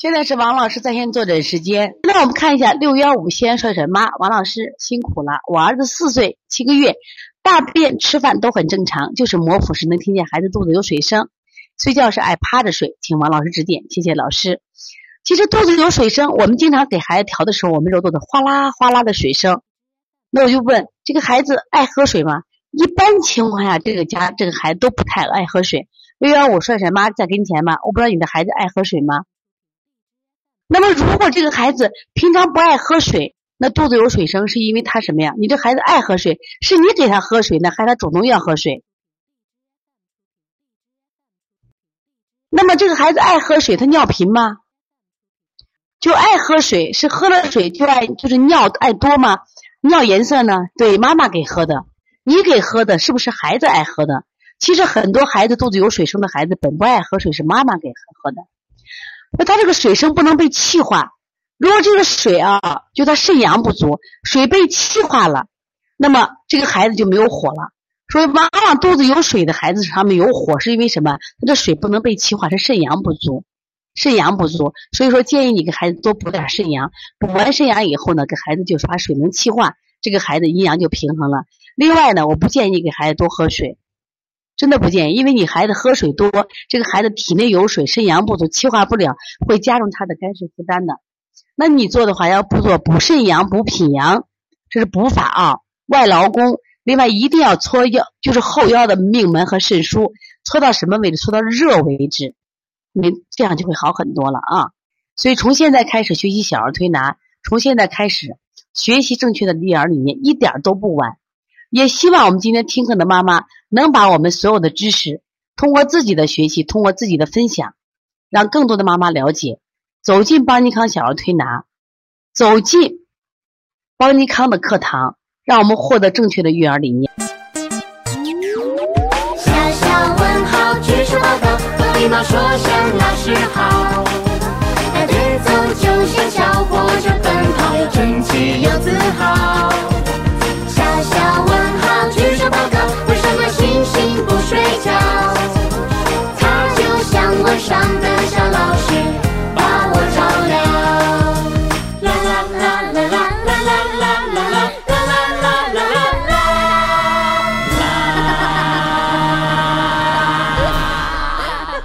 现在是王老师在线坐诊时间。那我们看一下六幺五西安帅神妈，王老师辛苦了。我儿子四岁七个月，大便吃饭都很正常，就是模糊时能听见孩子肚子有水声，睡觉时爱趴着睡，请王老师指点，谢谢老师。其实肚子有水声，我们经常给孩子调的时候，我们揉肚子哗啦哗啦的水声。那我就问这个孩子爱喝水吗？一般情况下，这个家这个孩子都不太爱喝水。六幺五帅神妈在跟前吗？我不知道你的孩子爱喝水吗？那么，如果这个孩子平常不爱喝水，那肚子有水声，是因为他什么呀？你这孩子爱喝水，是你给他喝水呢，还是他主动要喝水？那么这个孩子爱喝水，他尿频吗？就爱喝水，是喝了水就爱就是尿爱多吗？尿颜色呢？对，妈妈给喝的，你给喝的，是不是孩子爱喝的？其实很多孩子肚子有水声的孩子本不爱喝水，是妈妈给喝的。那他这个水生不能被气化，如果这个水啊，就他肾阳不足，水被气化了，那么这个孩子就没有火了。所以往往肚子有水的孩子上面有火，是因为什么？他的水不能被气化，是肾阳不足，肾阳不足。所以说建议你给孩子多补点肾阳，补完肾阳以后呢，给孩子就是把水能气化，这个孩子阴阳就平衡了。另外呢，我不建议你给孩子多喝水。真的不建议，因为你孩子喝水多，这个孩子体内有水，肾阳不足，气化不了，会加重他的肝肾负担的。那你做的话，要不做补肾阳、补脾阳，这是补法啊，外劳宫。另外一定要搓腰，就是后腰的命门和肾腧，搓到什么位置？搓到热为止，你这样就会好很多了啊。所以从现在开始学习小儿推拿，从现在开始学习正确的育儿理念，一点都不晚。也希望我们今天听课的妈妈能把我们所有的知识，通过自己的学习，通过自己的分享，让更多的妈妈了解，走进邦尼康小儿推拿，走进邦尼康的课堂，让我们获得正确的育儿理念。小小问号，举手报告，和礼貌说声老师好。排队走就像小火车奔跑，有